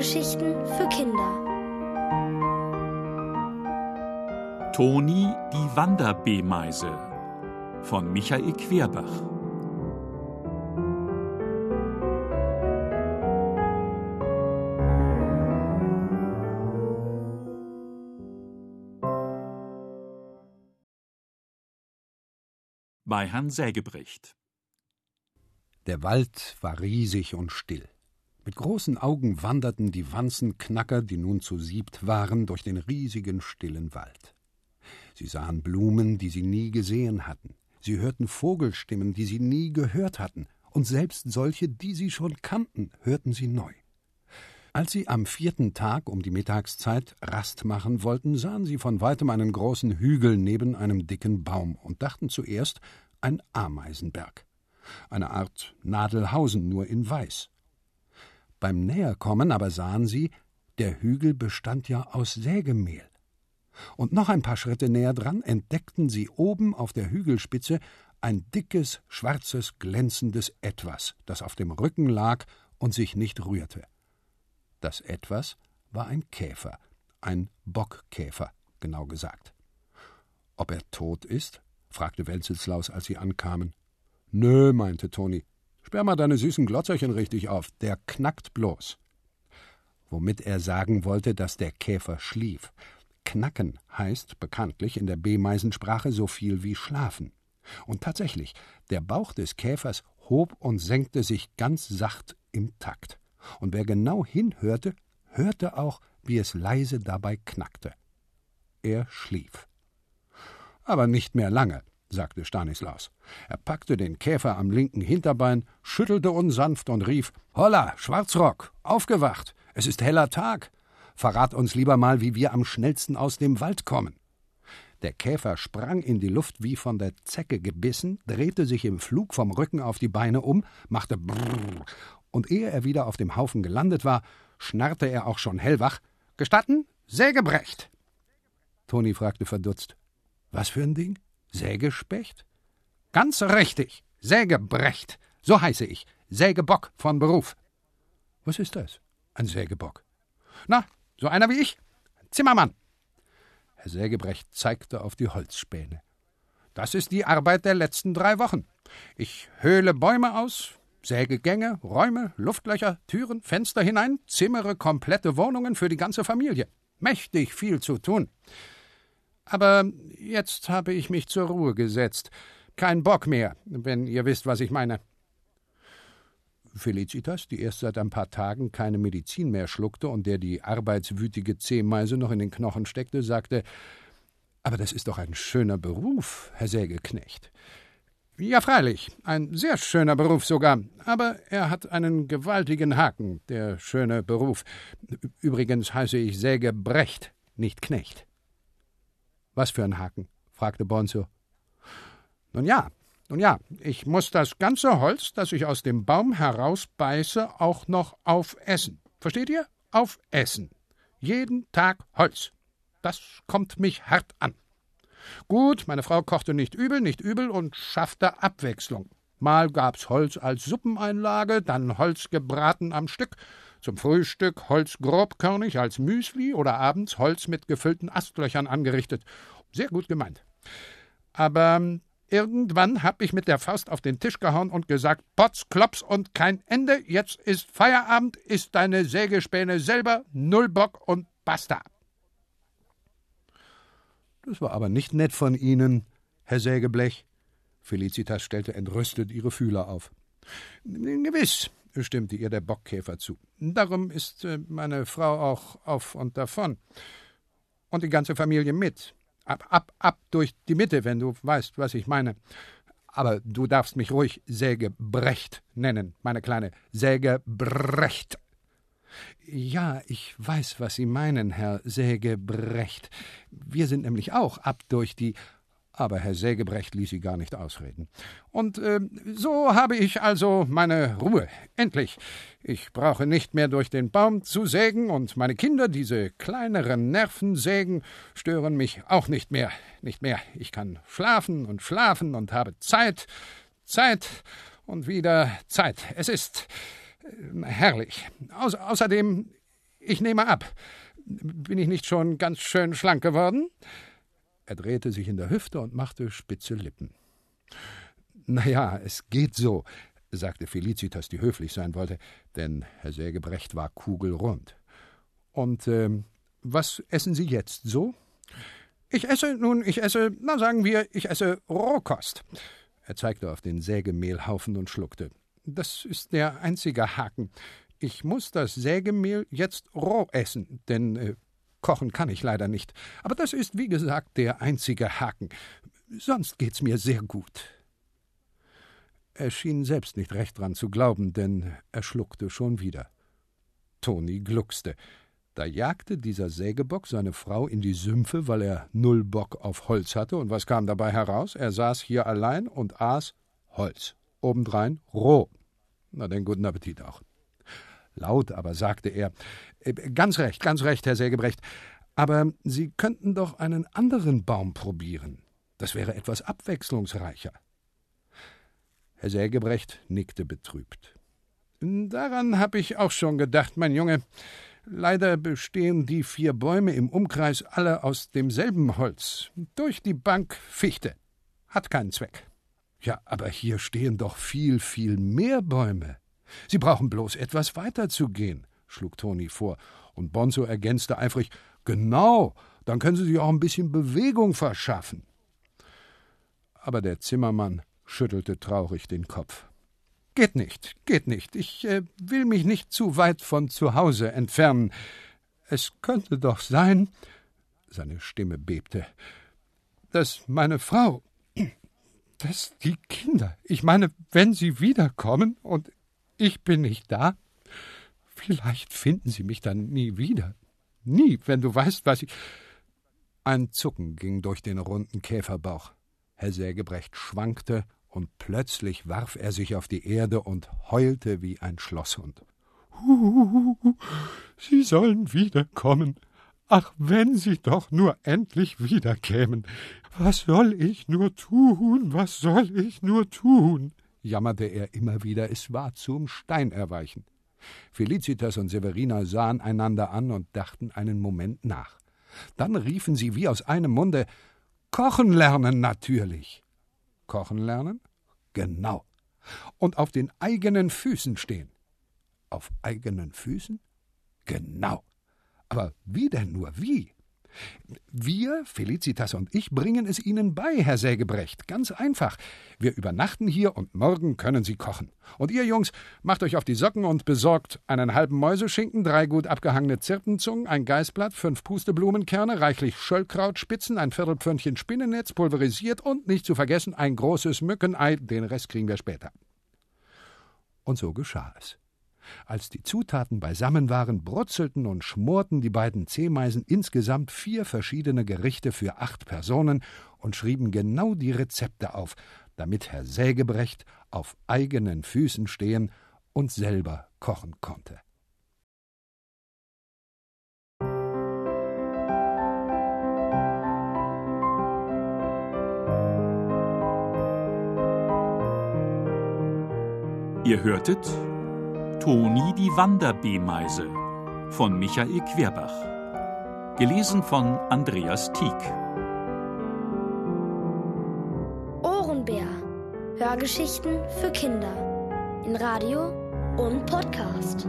Hörgeschichten für Kinder. Toni die Wanderbeemeise von Michael Querbach. Bei Herrn Sägebrecht. Der Wald war riesig und still. Mit großen Augen wanderten die Wanzenknacker, die nun zu siebt waren, durch den riesigen, stillen Wald. Sie sahen Blumen, die sie nie gesehen hatten. Sie hörten Vogelstimmen, die sie nie gehört hatten. Und selbst solche, die sie schon kannten, hörten sie neu. Als sie am vierten Tag um die Mittagszeit Rast machen wollten, sahen sie von weitem einen großen Hügel neben einem dicken Baum und dachten zuerst ein Ameisenberg. Eine Art Nadelhausen, nur in Weiß. Beim Näherkommen aber sahen sie, der Hügel bestand ja aus Sägemehl. Und noch ein paar Schritte näher dran entdeckten sie oben auf der Hügelspitze ein dickes, schwarzes, glänzendes Etwas, das auf dem Rücken lag und sich nicht rührte. Das Etwas war ein Käfer, ein Bockkäfer, genau gesagt. Ob er tot ist? fragte Wenzelslaus, als sie ankamen. Nö, meinte Toni, Sperr mal deine süßen Glotzerchen richtig auf, der knackt bloß. Womit er sagen wollte, dass der Käfer schlief. Knacken heißt bekanntlich in der B-Meisensprache so viel wie schlafen. Und tatsächlich, der Bauch des Käfers hob und senkte sich ganz sacht im Takt. Und wer genau hinhörte, hörte auch, wie es leise dabei knackte. Er schlief. Aber nicht mehr lange sagte Stanislaus. Er packte den Käfer am linken Hinterbein, schüttelte unsanft und rief: Holla, Schwarzrock, aufgewacht! Es ist heller Tag! Verrat uns lieber mal, wie wir am schnellsten aus dem Wald kommen. Der Käfer sprang in die Luft wie von der Zecke gebissen, drehte sich im Flug vom Rücken auf die Beine um, machte brrr, und ehe er wieder auf dem Haufen gelandet war, schnarrte er auch schon hellwach: Gestatten? Sägebrecht! Toni fragte verdutzt: Was für ein Ding? Sägespecht? Ganz richtig. Sägebrecht. So heiße ich. Sägebock von Beruf. Was ist das? Ein Sägebock. Na, so einer wie ich. Zimmermann. Herr Sägebrecht zeigte auf die Holzspäne. Das ist die Arbeit der letzten drei Wochen. Ich höhle Bäume aus, säge Gänge, Räume, Luftlöcher, Türen, Fenster hinein, zimmere komplette Wohnungen für die ganze Familie. Mächtig viel zu tun. Aber jetzt habe ich mich zur Ruhe gesetzt. Kein Bock mehr, wenn ihr wisst, was ich meine. Felicitas, die erst seit ein paar Tagen keine Medizin mehr schluckte und der die arbeitswütige Zehmeise noch in den Knochen steckte, sagte: Aber das ist doch ein schöner Beruf, Herr Sägeknecht. Ja, freilich, ein sehr schöner Beruf sogar, aber er hat einen gewaltigen Haken, der schöne Beruf. Übrigens heiße ich Sägebrecht, nicht Knecht. Was für ein Haken? fragte Bonzo. Nun ja, nun ja, ich muss das ganze Holz, das ich aus dem Baum herausbeiße, auch noch aufessen. Versteht ihr? Aufessen. Jeden Tag Holz. Das kommt mich hart an. Gut, meine Frau kochte nicht übel, nicht übel und schaffte Abwechslung. Mal gab's Holz als Suppeneinlage, dann Holz gebraten am Stück, zum Frühstück Holz grobkörnig als Müsli oder abends Holz mit gefüllten Astlöchern angerichtet. Sehr gut gemeint. Aber ähm, irgendwann hab ich mit der Faust auf den Tisch gehauen und gesagt: Potz, Klops und kein Ende. Jetzt ist Feierabend, ist deine Sägespäne selber, null Bock und basta. Das war aber nicht nett von Ihnen, Herr Sägeblech. Felicitas stellte entrüstet ihre Fühler auf. Gewiss, stimmte ihr der Bockkäfer zu. Darum ist äh, meine Frau auch auf und davon. Und die ganze Familie mit. Ab, ab, ab durch die Mitte, wenn du weißt, was ich meine. Aber du darfst mich ruhig Sägebrecht nennen, meine kleine Sägebrecht. Ja, ich weiß, was Sie meinen, Herr Sägebrecht. Wir sind nämlich auch ab durch die aber Herr Sägebrecht ließ sie gar nicht ausreden. Und äh, so habe ich also meine Ruhe. Endlich. Ich brauche nicht mehr durch den Baum zu sägen, und meine Kinder, diese kleineren Nervensägen, stören mich auch nicht mehr. Nicht mehr. Ich kann schlafen und schlafen und habe Zeit, Zeit und wieder Zeit. Es ist äh, herrlich. Au außerdem, Ich nehme ab. Bin ich nicht schon ganz schön schlank geworden? Er drehte sich in der Hüfte und machte spitze Lippen. Na ja, es geht so, sagte Felicitas, die höflich sein wollte, denn Herr Sägebrecht war kugelrund. Und ähm, was essen Sie jetzt so? Ich esse, nun, ich esse, na sagen wir, ich esse Rohkost. Er zeigte auf den Sägemehlhaufen und schluckte. Das ist der einzige Haken. Ich muss das Sägemehl jetzt roh essen, denn äh, kochen kann ich leider nicht. Aber das ist, wie gesagt, der einzige Haken. Sonst geht's mir sehr gut. Er schien selbst nicht recht dran zu glauben, denn er schluckte schon wieder. Toni gluckste. Da jagte dieser Sägebock seine Frau in die Sümpfe, weil er null Bock auf Holz hatte, und was kam dabei heraus? Er saß hier allein und aß Holz, obendrein roh. Na denn guten Appetit auch. Laut aber sagte er äh, Ganz recht, ganz recht, Herr Sägebrecht, aber Sie könnten doch einen anderen Baum probieren. Das wäre etwas abwechslungsreicher. Herr Sägebrecht nickte betrübt. Daran habe ich auch schon gedacht, mein Junge. Leider bestehen die vier Bäume im Umkreis alle aus demselben Holz. Durch die Bank Fichte. Hat keinen Zweck. Ja, aber hier stehen doch viel, viel mehr Bäume. Sie brauchen bloß etwas weiter zu gehen, schlug Toni vor, und Bonzo ergänzte eifrig Genau, dann können Sie sich auch ein bisschen Bewegung verschaffen. Aber der Zimmermann schüttelte traurig den Kopf. Geht nicht, geht nicht. Ich äh, will mich nicht zu weit von zu Hause entfernen. Es könnte doch sein, seine Stimme bebte, dass meine Frau, dass die Kinder, ich meine, wenn sie wiederkommen und ich bin nicht da, vielleicht finden sie mich dann nie wieder. Nie, wenn du weißt, was ich. Ein Zucken ging durch den runden Käferbauch. Herr Sägebrecht schwankte und plötzlich warf er sich auf die Erde und heulte wie ein Schlosshund. Huhuhu, Sie sollen wiederkommen. Ach, wenn Sie doch nur endlich wiederkämen. Was soll ich nur tun? Was soll ich nur tun? Jammerte er immer wieder, es war zum Stein erweichen. Felicitas und Severina sahen einander an und dachten einen Moment nach. Dann riefen sie wie aus einem Munde Kochen lernen natürlich. Kochen lernen? Genau. Und auf den eigenen Füßen stehen. Auf eigenen Füßen? Genau. Aber wie denn nur wie? Wir, Felicitas und ich, bringen es Ihnen bei, Herr Sägebrecht. Ganz einfach. Wir übernachten hier und morgen können Sie kochen. Und ihr Jungs, macht euch auf die Socken und besorgt einen halben Mäuseschinken, drei gut abgehangene Zirpenzungen, ein Geißblatt, fünf Pusteblumenkerne, reichlich Schöllkrautspitzen, ein Viertelpfönnchen Spinnennetz, pulverisiert und nicht zu vergessen ein großes Mückenei. Den Rest kriegen wir später. Und so geschah es. Als die Zutaten beisammen waren, brutzelten und schmorten die beiden Zehmeisen insgesamt vier verschiedene Gerichte für acht Personen und schrieben genau die Rezepte auf, damit Herr Sägebrecht auf eigenen Füßen stehen und selber kochen konnte. Ihr hörtet Toni die Wanderbeemeise von Michael Querbach. Gelesen von Andreas Tieck. Ohrenbär. Hörgeschichten für Kinder. In Radio und Podcast.